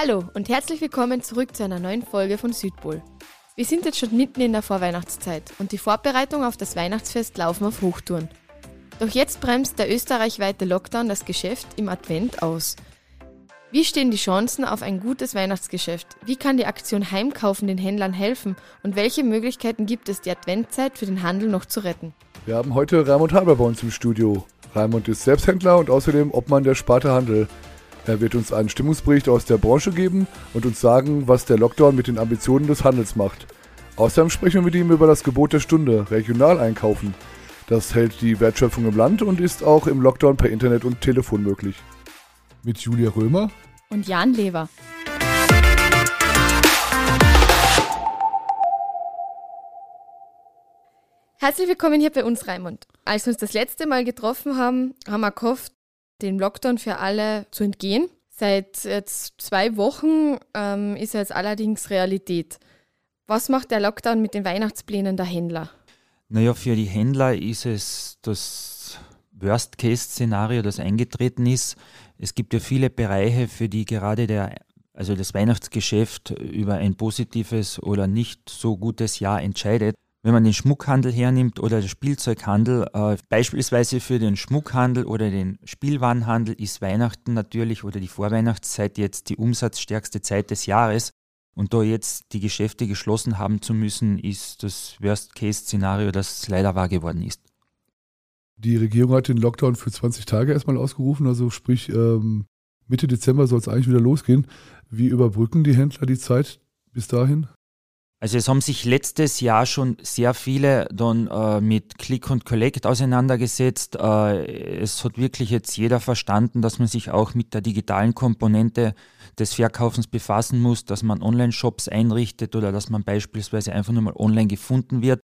Hallo und herzlich willkommen zurück zu einer neuen Folge von Südpol. Wir sind jetzt schon mitten in der Vorweihnachtszeit und die Vorbereitungen auf das Weihnachtsfest laufen auf Hochtouren. Doch jetzt bremst der österreichweite Lockdown das Geschäft im Advent aus. Wie stehen die Chancen auf ein gutes Weihnachtsgeschäft? Wie kann die Aktion Heimkaufen den Händlern helfen? Und welche Möglichkeiten gibt es, die Adventzeit für den Handel noch zu retten? Wir haben heute Raimund Haber bei uns im Studio. Raimund ist Selbsthändler und außerdem Obmann der Sparte Handel. Er wird uns einen Stimmungsbericht aus der Branche geben und uns sagen, was der Lockdown mit den Ambitionen des Handels macht. Außerdem sprechen wir mit ihm über das Gebot der Stunde, regional einkaufen. Das hält die Wertschöpfung im Land und ist auch im Lockdown per Internet und Telefon möglich mit Julia Römer und Jan Lever. Herzlich willkommen hier bei uns, Raimund. Als wir uns das letzte Mal getroffen haben, haben wir gehofft, dem Lockdown für alle zu entgehen. Seit jetzt zwei Wochen ähm, ist er jetzt allerdings Realität. Was macht der Lockdown mit den Weihnachtsplänen der Händler? Naja, für die Händler ist es das Worst-Case-Szenario, das eingetreten ist. Es gibt ja viele Bereiche, für die gerade der, also das Weihnachtsgeschäft über ein positives oder nicht so gutes Jahr entscheidet. Wenn man den Schmuckhandel hernimmt oder den Spielzeughandel, äh, beispielsweise für den Schmuckhandel oder den Spielwarenhandel ist Weihnachten natürlich oder die Vorweihnachtszeit jetzt die umsatzstärkste Zeit des Jahres. Und da jetzt die Geschäfte geschlossen haben zu müssen, ist das Worst-Case-Szenario, das leider wahr geworden ist. Die Regierung hat den Lockdown für 20 Tage erstmal ausgerufen, also sprich ähm, Mitte Dezember soll es eigentlich wieder losgehen. Wie überbrücken die Händler die Zeit bis dahin? Also es haben sich letztes Jahr schon sehr viele dann äh, mit Click und Collect auseinandergesetzt. Äh, es hat wirklich jetzt jeder verstanden, dass man sich auch mit der digitalen Komponente des Verkaufens befassen muss, dass man Online-Shops einrichtet oder dass man beispielsweise einfach nur mal online gefunden wird.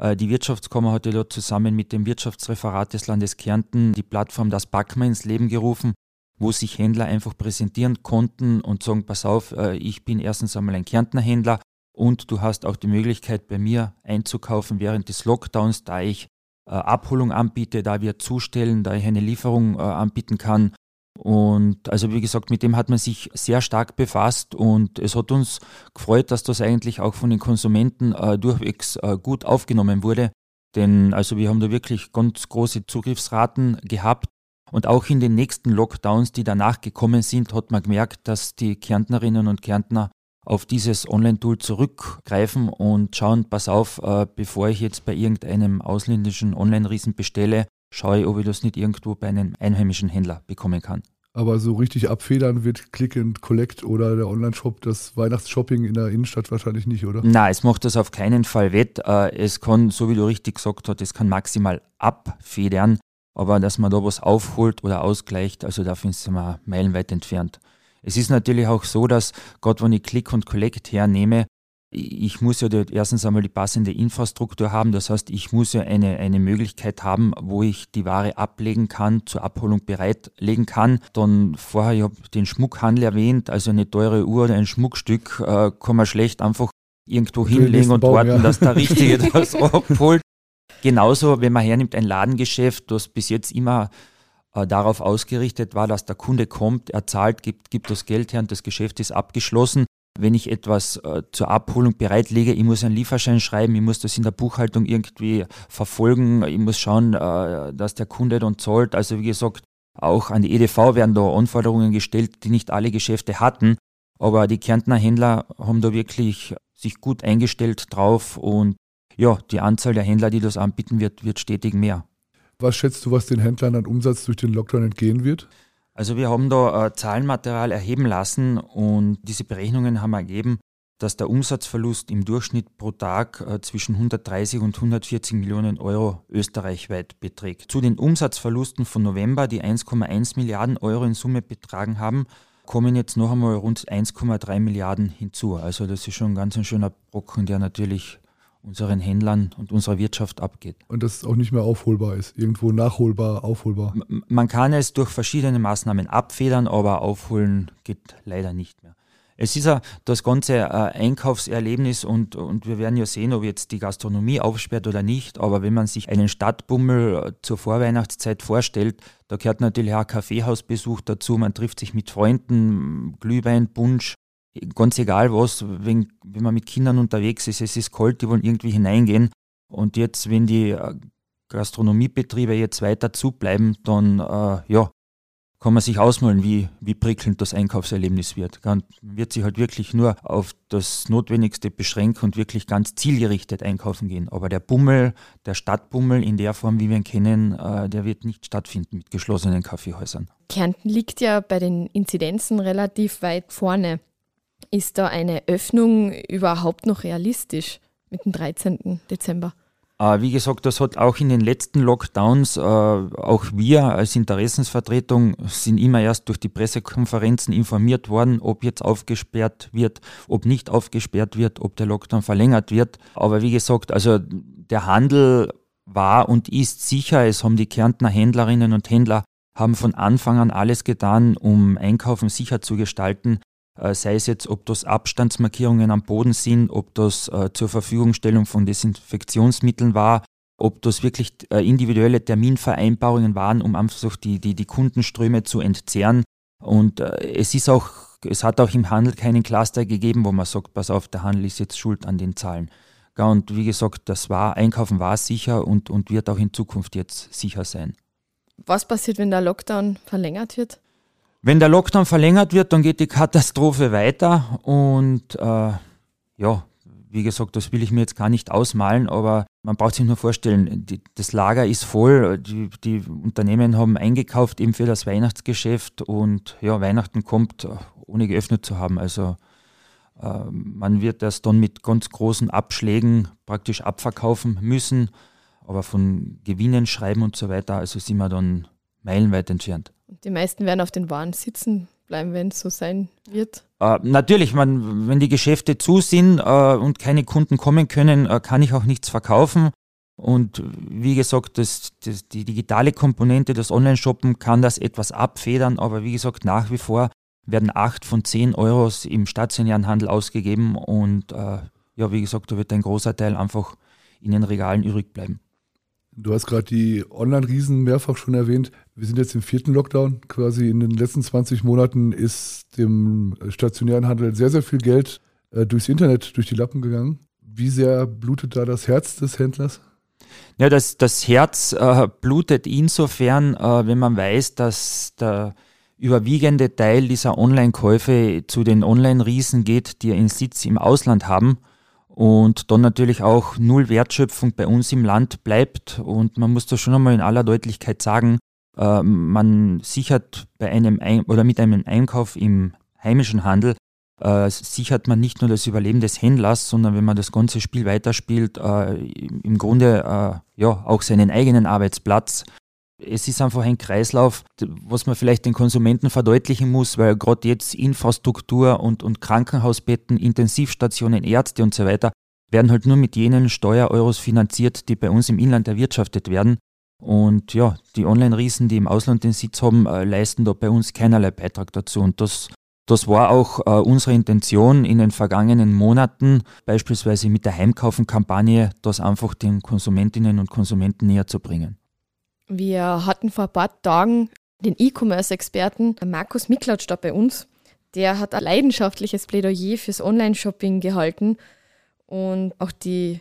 Äh, die Wirtschaftskammer hat ja dort zusammen mit dem Wirtschaftsreferat des Landes Kärnten die Plattform Das Backma ins Leben gerufen, wo sich Händler einfach präsentieren konnten und sagen, pass auf, äh, ich bin erstens einmal ein Kärntner Händler und du hast auch die Möglichkeit bei mir einzukaufen während des Lockdowns, da ich äh, Abholung anbiete, da wir zustellen, da ich eine Lieferung anbieten kann und also wie gesagt, mit dem hat man sich sehr stark befasst und es hat uns gefreut, dass das eigentlich auch von den Konsumenten äh, durchwegs äh, gut aufgenommen wurde. Denn also wir haben da wirklich ganz große Zugriffsraten gehabt. Und auch in den nächsten Lockdowns, die danach gekommen sind, hat man gemerkt, dass die Kärntnerinnen und Kärntner auf dieses Online-Tool zurückgreifen und schauen, pass auf, äh, bevor ich jetzt bei irgendeinem ausländischen Online-Riesen bestelle, schaue ich, ob ich das nicht irgendwo bei einem einheimischen Händler bekommen kann. Aber so richtig abfedern wird Click and Collect oder der Online-Shop, das Weihnachtsshopping in der Innenstadt wahrscheinlich nicht, oder? Nein, es macht das auf keinen Fall wett. Äh, es kann, so wie du richtig gesagt hast, es kann maximal abfedern, aber dass man da was aufholt oder ausgleicht, also da sind wir meilenweit entfernt. Es ist natürlich auch so, dass gerade wenn ich Click und Collect hernehme, ich muss ja erstens einmal die passende Infrastruktur haben. Das heißt, ich muss ja eine, eine Möglichkeit haben, wo ich die Ware ablegen kann, zur Abholung bereitlegen kann. Dann vorher, ich habe den Schmuckhandel erwähnt, also eine teure Uhr oder ein Schmuckstück äh, kann man schlecht einfach irgendwo hinlegen und Baum, warten, ja. dass der Richtige das abholt. Genauso, wenn man hernimmt, ein Ladengeschäft, das bis jetzt immer äh, darauf ausgerichtet war, dass der Kunde kommt, er zahlt, gibt, gibt das Geld her und das Geschäft ist abgeschlossen wenn ich etwas äh, zur Abholung bereitlege, ich muss einen Lieferschein schreiben, ich muss das in der Buchhaltung irgendwie verfolgen, ich muss schauen, äh, dass der Kunde dann zahlt. Also wie gesagt, auch an die EDV werden da Anforderungen gestellt, die nicht alle Geschäfte hatten. Aber die Kärntner Händler haben da wirklich sich gut eingestellt drauf und ja, die Anzahl der Händler, die das anbieten wird, wird stetig mehr. Was schätzt du, was den Händlern an Umsatz durch den Lockdown entgehen wird? Also wir haben da äh, Zahlenmaterial erheben lassen und diese Berechnungen haben ergeben, dass der Umsatzverlust im Durchschnitt pro Tag äh, zwischen 130 und 140 Millionen Euro österreichweit beträgt. Zu den Umsatzverlusten von November, die 1,1 Milliarden Euro in Summe betragen haben, kommen jetzt noch einmal rund 1,3 Milliarden hinzu. Also das ist schon ein ganz ein schöner Brocken, der natürlich unseren Händlern und unserer Wirtschaft abgeht. Und dass es auch nicht mehr aufholbar ist, irgendwo nachholbar, aufholbar. Man kann es durch verschiedene Maßnahmen abfedern, aber aufholen geht leider nicht mehr. Es ist ja das ganze äh, Einkaufserlebnis und, und wir werden ja sehen, ob jetzt die Gastronomie aufsperrt oder nicht. Aber wenn man sich einen Stadtbummel äh, zur Vorweihnachtszeit vorstellt, da gehört natürlich auch ein Kaffeehausbesuch dazu. Man trifft sich mit Freunden, Glühwein, Punsch, ganz egal was. Wenn, wenn man mit Kindern unterwegs ist, es ist kalt, die wollen irgendwie hineingehen. Und jetzt, wenn die äh, Gastronomiebetriebe jetzt weiter zubleiben, dann äh, ja, kann man sich ausmalen, wie, wie prickelnd das Einkaufserlebnis wird. Man wird sich halt wirklich nur auf das Notwendigste beschränken und wirklich ganz zielgerichtet einkaufen gehen. Aber der Bummel, der Stadtbummel in der Form, wie wir ihn kennen, äh, der wird nicht stattfinden mit geschlossenen Kaffeehäusern. Kärnten liegt ja bei den Inzidenzen relativ weit vorne. Ist da eine Öffnung überhaupt noch realistisch mit dem 13. Dezember? Äh, wie gesagt, das hat auch in den letzten Lockdowns, äh, auch wir als Interessensvertretung sind immer erst durch die Pressekonferenzen informiert worden, ob jetzt aufgesperrt wird, ob nicht aufgesperrt wird, ob der Lockdown verlängert wird. Aber wie gesagt, also der Handel war und ist sicher. Es haben die Kärntner Händlerinnen und Händler haben von Anfang an alles getan, um Einkaufen sicher zu gestalten. Äh, sei es jetzt, ob das Abstandsmarkierungen am Boden sind, ob das äh, zur Verfügungstellung von Desinfektionsmitteln war, ob das wirklich äh, individuelle Terminvereinbarungen waren, um einfach die, die, die Kundenströme zu entzerren. Und es ist auch, es hat auch im Handel keinen Cluster gegeben, wo man sagt, pass auf, der Handel ist jetzt schuld an den Zahlen. Und wie gesagt, das war, Einkaufen war sicher und, und wird auch in Zukunft jetzt sicher sein. Was passiert, wenn der Lockdown verlängert wird? Wenn der Lockdown verlängert wird, dann geht die Katastrophe weiter und äh, ja, wie gesagt, das will ich mir jetzt gar nicht ausmalen, aber man braucht sich nur vorstellen, die, das Lager ist voll, die, die, Unternehmen haben eingekauft eben für das Weihnachtsgeschäft und ja, Weihnachten kommt, ohne geöffnet zu haben. Also äh, man wird das dann mit ganz großen Abschlägen praktisch abverkaufen müssen, aber von Gewinnen schreiben und so weiter, also sind wir dann meilenweit entfernt. Die meisten werden auf den Waren sitzen bleiben, wenn es so sein wird. Äh, natürlich, man, wenn die Geschäfte zu sind äh, und keine Kunden kommen können, äh, kann ich auch nichts verkaufen. Und wie gesagt, das, das, die digitale Komponente, das Online-Shoppen kann das etwas abfedern, aber wie gesagt, nach wie vor werden acht von zehn Euros im stationären Handel ausgegeben und äh, ja, wie gesagt, da wird ein großer Teil einfach in den Regalen übrig bleiben. Du hast gerade die Online-Riesen mehrfach schon erwähnt. Wir sind jetzt im vierten Lockdown. Quasi in den letzten 20 Monaten ist dem stationären Handel sehr, sehr viel Geld äh, durchs Internet, durch die Lappen gegangen. Wie sehr blutet da das Herz des Händlers? Ja, das, das Herz äh, blutet insofern, äh, wenn man weiß, dass der überwiegende Teil dieser Online-Käufe zu den Online-Riesen geht, die ihren Sitz im Ausland haben und dann natürlich auch null Wertschöpfung bei uns im Land bleibt. Und man muss das schon einmal in aller Deutlichkeit sagen, äh, man sichert bei einem Ein oder mit einem Einkauf im heimischen Handel äh, sichert man nicht nur das Überleben des Händlers, sondern wenn man das ganze Spiel weiterspielt, äh, im Grunde äh, ja auch seinen eigenen Arbeitsplatz. Es ist einfach ein Kreislauf, was man vielleicht den Konsumenten verdeutlichen muss, weil gerade jetzt Infrastruktur und, und Krankenhausbetten, Intensivstationen, Ärzte und so weiter werden halt nur mit jenen Steuereuros finanziert, die bei uns im Inland erwirtschaftet werden. Und ja, die Online-Riesen, die im Ausland den Sitz haben, äh, leisten da bei uns keinerlei Beitrag dazu. Und das, das war auch äh, unsere Intention in den vergangenen Monaten, beispielsweise mit der Heimkaufen-Kampagne, das einfach den Konsumentinnen und Konsumenten näher zu bringen. Wir hatten vor ein paar Tagen den E-Commerce-Experten Markus Miklautsch da bei uns. Der hat ein leidenschaftliches Plädoyer fürs Online-Shopping gehalten und auch die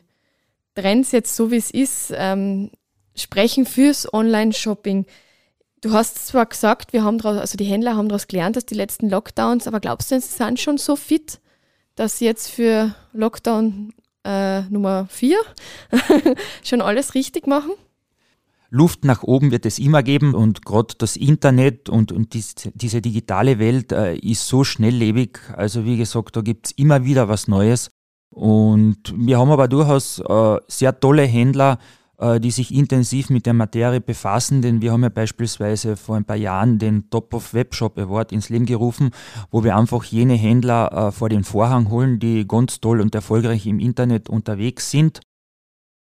Trends jetzt so wie es ist ähm, sprechen fürs Online-Shopping. Du hast zwar gesagt, wir haben draus, also die Händler haben daraus gelernt, dass die letzten Lockdowns, aber glaubst du, sie sind schon so fit, dass sie jetzt für Lockdown äh, Nummer 4 schon alles richtig machen? Luft nach oben wird es immer geben und gerade das Internet und, und dies, diese digitale Welt äh, ist so schnelllebig. Also wie gesagt, da gibt es immer wieder was Neues. Und wir haben aber durchaus äh, sehr tolle Händler, äh, die sich intensiv mit der Materie befassen, denn wir haben ja beispielsweise vor ein paar Jahren den Top of Webshop Award ins Leben gerufen, wo wir einfach jene Händler äh, vor den Vorhang holen, die ganz toll und erfolgreich im Internet unterwegs sind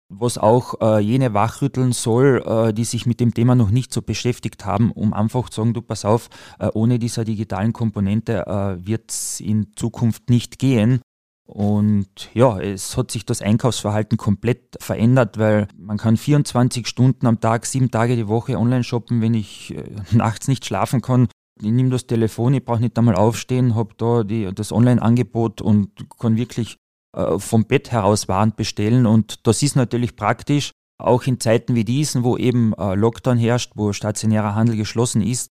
was auch äh, jene wachrütteln soll, äh, die sich mit dem Thema noch nicht so beschäftigt haben, um einfach zu sagen, du pass auf, äh, ohne dieser digitalen Komponente äh, wird es in Zukunft nicht gehen. Und ja, es hat sich das Einkaufsverhalten komplett verändert, weil man kann 24 Stunden am Tag, sieben Tage die Woche online shoppen, wenn ich äh, nachts nicht schlafen kann. Ich nehme das Telefon, ich brauche nicht einmal aufstehen, habe da die, das Online-Angebot und kann wirklich äh, vom Bett heraus Waren bestellen. Und das ist natürlich praktisch, auch in Zeiten wie diesen, wo eben äh, Lockdown herrscht, wo stationärer Handel geschlossen ist,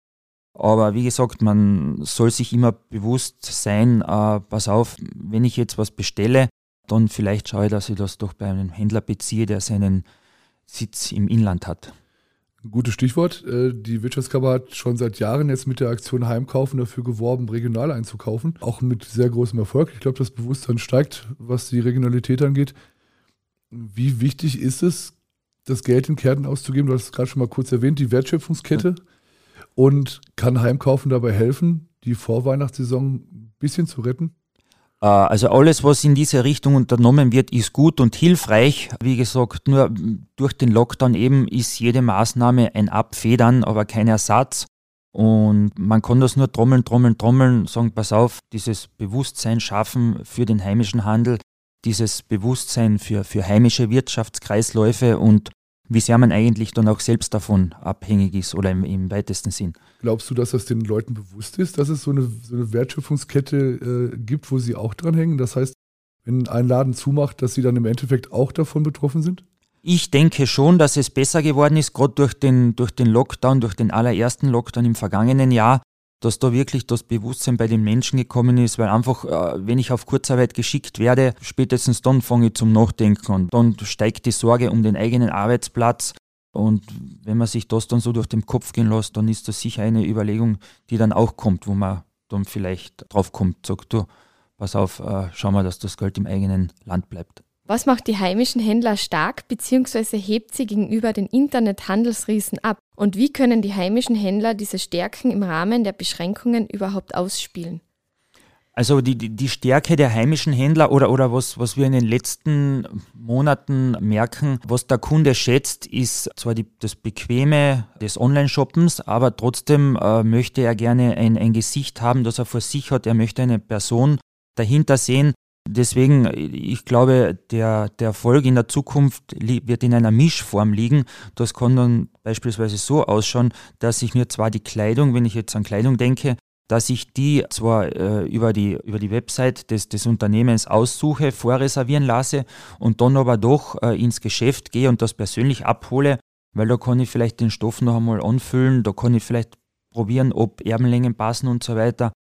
aber wie gesagt, man soll sich immer bewusst sein, äh, pass auf, wenn ich jetzt was bestelle, dann vielleicht schaue ich, dass ich das doch bei einem Händler beziehe, der seinen Sitz im Inland hat. Gutes Stichwort. Äh, die Wirtschaftskammer hat schon seit Jahren jetzt mit der Aktion Heimkaufen dafür geworben, regional einzukaufen. Auch mit sehr großem Erfolg. Ich glaube, das Bewusstsein steigt, was die Regionalität angeht. Wie wichtig ist es, das Geld in Kärnten auszugeben? Du hast es gerade schon mal kurz erwähnt, die Wertschöpfungskette. Und kann Heimkaufen dabei helfen, die Vorweihnachtssaison ein bisschen zu retten? Äh, also alles, was in diese Richtung unternommen wird, ist gut und hilfreich. Wie gesagt, nur durch den Lockdown eben ist jede Maßnahme ein Abfedern, aber kein Ersatz. Und man kann das nur trommeln, trommeln, trommeln, sagen, pass auf, dieses Bewusstsein schaffen für den heimischen Handel, dieses Bewusstsein für, für heimische Wirtschaftskreisläufe und wie sehr man eigentlich dann auch selbst davon abhängig ist oder im, im weitesten Sinn. Glaubst du, dass das den Leuten bewusst ist, dass es so eine, so eine Wertschöpfungskette äh, gibt, wo sie auch dran hängen? Das heißt, wenn ein Laden zumacht, dass sie dann im Endeffekt auch davon betroffen sind? Ich denke schon, dass es besser geworden ist, gerade durch den, durch den Lockdown, durch den allerersten Lockdown im vergangenen Jahr dass da wirklich das Bewusstsein bei den Menschen gekommen ist, weil einfach, äh, wenn ich auf Kurzarbeit geschickt werde, spätestens dann fange ich zum Nachdenken an. Dann steigt die Sorge um den eigenen Arbeitsplatz. Und wenn man sich das dann so durch den Kopf gehen lässt, dann ist das sicher eine Überlegung, die dann auch kommt, wo man dann vielleicht drauf kommt, sagt du, pass auf, äh, schau mal, dass das Geld im eigenen Land bleibt. Was macht die heimischen Händler stark bzw. hebt sie gegenüber den Internethandelsriesen ab? Und wie können die heimischen Händler diese Stärken im Rahmen der Beschränkungen überhaupt ausspielen? Also die, die Stärke der heimischen Händler oder, oder was, was wir in den letzten Monaten merken, was der Kunde schätzt, ist zwar die, das Bequeme des Online-Shoppens, aber trotzdem äh, möchte er gerne ein, ein Gesicht haben, das er vor sich hat. Er möchte eine Person dahinter sehen, Deswegen, ich glaube, der, der Erfolg in der Zukunft wird in einer Mischform liegen. Das kann dann beispielsweise so ausschauen, dass ich mir zwar die Kleidung, wenn ich jetzt an Kleidung denke, dass ich die zwar äh, über, die, über die Website des, des Unternehmens aussuche, vorreservieren lasse und dann aber doch äh, ins Geschäft gehe und das persönlich abhole, weil da kann ich vielleicht den Stoff noch einmal anfüllen, da kann ich vielleicht probieren, ob Erbenlängen passen und so weiter.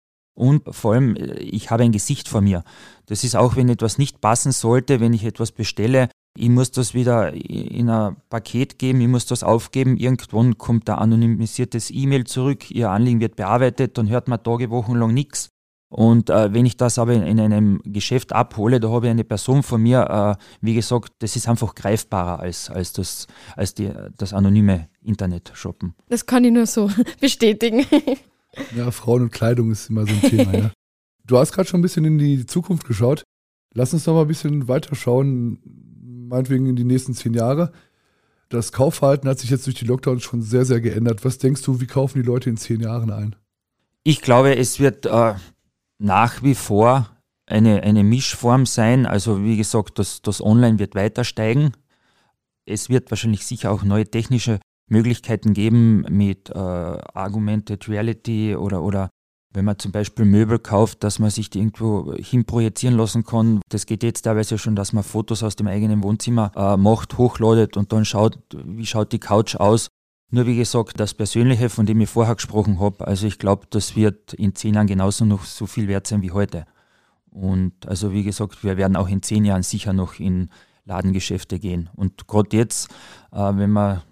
Und vor allem, äh, ich habe ein Gesicht vor mir. Das ist auch, wenn etwas nicht passen sollte, wenn ich etwas bestelle, ich muss das wieder in ein Paket geben, ich muss das aufgeben, irgendwann kommt ein anonymisiertes E-Mail zurück, Ihr Anliegen wird bearbeitet, dann hört man Tage, Wochen lang nichts. Und äh, wenn ich das aber in, in, einem Geschäft abhole, da habe ich eine Person von mir, äh, wie gesagt, das ist einfach greifbarer als, als, das, als die, das anonyme Internet-Shoppen. Das kann ich nur so bestätigen. Ja, Frauen und Kleidung ist immer so ein Thema, ja. Du hast gerade schon ein bisschen in die Zukunft geschaut. Lass uns noch mal ein bisschen weiter schauen, meinetwegen in die nächsten zehn Jahre. Das Kaufverhalten hat sich jetzt durch die Lockdowns schon sehr, sehr geändert. Was denkst du, wie kaufen die Leute in zehn Jahren ein? Ich glaube, es wird äh, nach wie vor eine, eine Mischform sein. Also wie gesagt, das, das Online wird weiter steigen. Es wird wahrscheinlich sicher auch neue technische Möglichkeiten geben mit äh, Augmented Reality oder, oder wenn man zum Beispiel Möbel kauft, dass man sich die irgendwo hinprojizieren lassen kann. Das geht jetzt teilweise schon, dass man Fotos aus dem eigenen Wohnzimmer äh, macht, hochladet und dann schaut, wie schaut die Couch aus. Nur wie gesagt, das Persönliche, von dem ich vorher gesprochen habe, also ich glaube, das wird in zehn Jahren genauso noch so viel wert sein wie heute. Und also wie gesagt, wir werden auch in zehn Jahren sicher noch in Ladengeschäfte gehen. Und gerade jetzt, äh, wenn man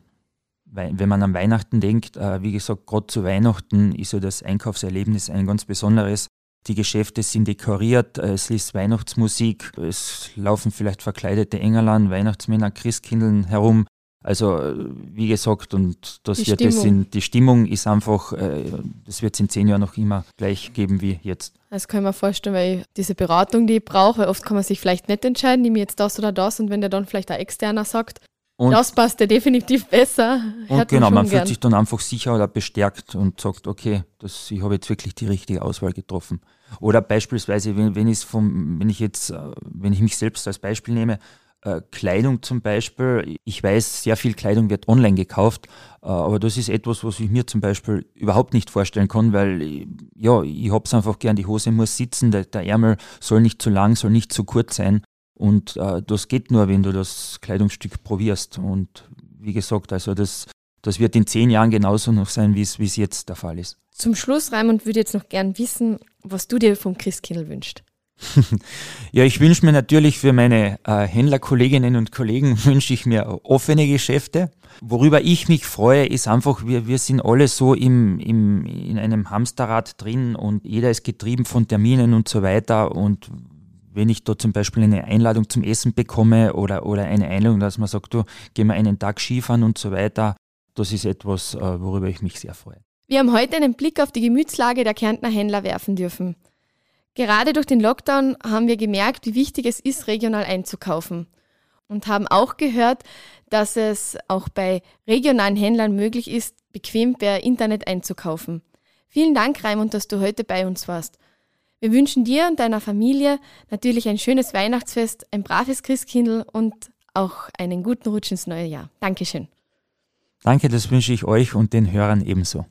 wenn man an Weihnachten denkt, äh, wie gesagt, gerade zu Weihnachten ist ja das Einkaufserlebnis ein ganz besonderes. Die Geschäfte sind dekoriert, äh, es ist Weihnachtsmusik, es laufen vielleicht verkleidete Engerlein, Weihnachtsmänner, Christkindeln herum. Also wie gesagt, und das die wird Stimmung. es in, die Stimmung ist einfach, äh, das wird es in zehn Jahren noch immer gleich geben wie jetzt. Das kann ich mir vorstellen, weil diese Beratung, die ich brauche, weil oft kann man sich vielleicht nicht entscheiden, nehme ich jetzt das oder das und wenn der dann vielleicht ein externer sagt, und das passt ja definitiv besser. Und genau, man gern. fühlt sich dann einfach sicher oder bestärkt und sagt, okay, das, ich habe jetzt wirklich die richtige Auswahl getroffen. Oder beispielsweise, wenn, wenn, vom, wenn ich jetzt, äh, wenn ich mich selbst als Beispiel nehme, äh, Kleidung zum Beispiel, ich weiß, sehr viel Kleidung wird online gekauft, äh, aber das ist etwas, was ich mir zum Beispiel überhaupt nicht vorstellen kann, weil ja, ich habe es einfach gern, die Hose muss sitzen, der, der Ärmel soll nicht zu lang, soll nicht zu kurz sein. Und äh, das geht nur, wenn du das Kleidungsstück probierst. Und wie gesagt, also das, das wird in zehn Jahren genauso noch sein, wie es jetzt der Fall ist. Zum Schluss, Raimund, würde jetzt noch gern wissen, was du dir vom Christkindl wünschst. ja, ich wünsche mir natürlich für meine äh, Händlerkolleginnen und Kollegen wünsche ich mir offene Geschäfte. Worüber ich mich freue, ist einfach, wir, wir sind alle so im, im, in einem Hamsterrad drin und jeder ist getrieben von Terminen und so weiter. Und wenn ich da zum Beispiel eine Einladung zum Essen bekomme oder, oder eine Einladung, dass man sagt, du, gehen wir einen Tag Skifahren und so weiter, das ist etwas, äh, worüber ich mich sehr freue. Wir haben heute einen Blick auf die Gemütslage der Kärntner Händler werfen dürfen. Gerade durch den Lockdown haben wir gemerkt, wie wichtig es ist, regional einzukaufen. Und haben auch gehört, dass es auch bei regionalen Händlern möglich ist, bequem per Internet einzukaufen. Vielen Dank, Raimund, dass du heute bei uns warst. Wir wünschen dir und deiner Familie natürlich ein schönes Weihnachtsfest, ein braves Christkindl und auch einen guten Rutsch ins neue Jahr. Dankeschön. Danke, das wünsche ich euch und den Hörern ebenso.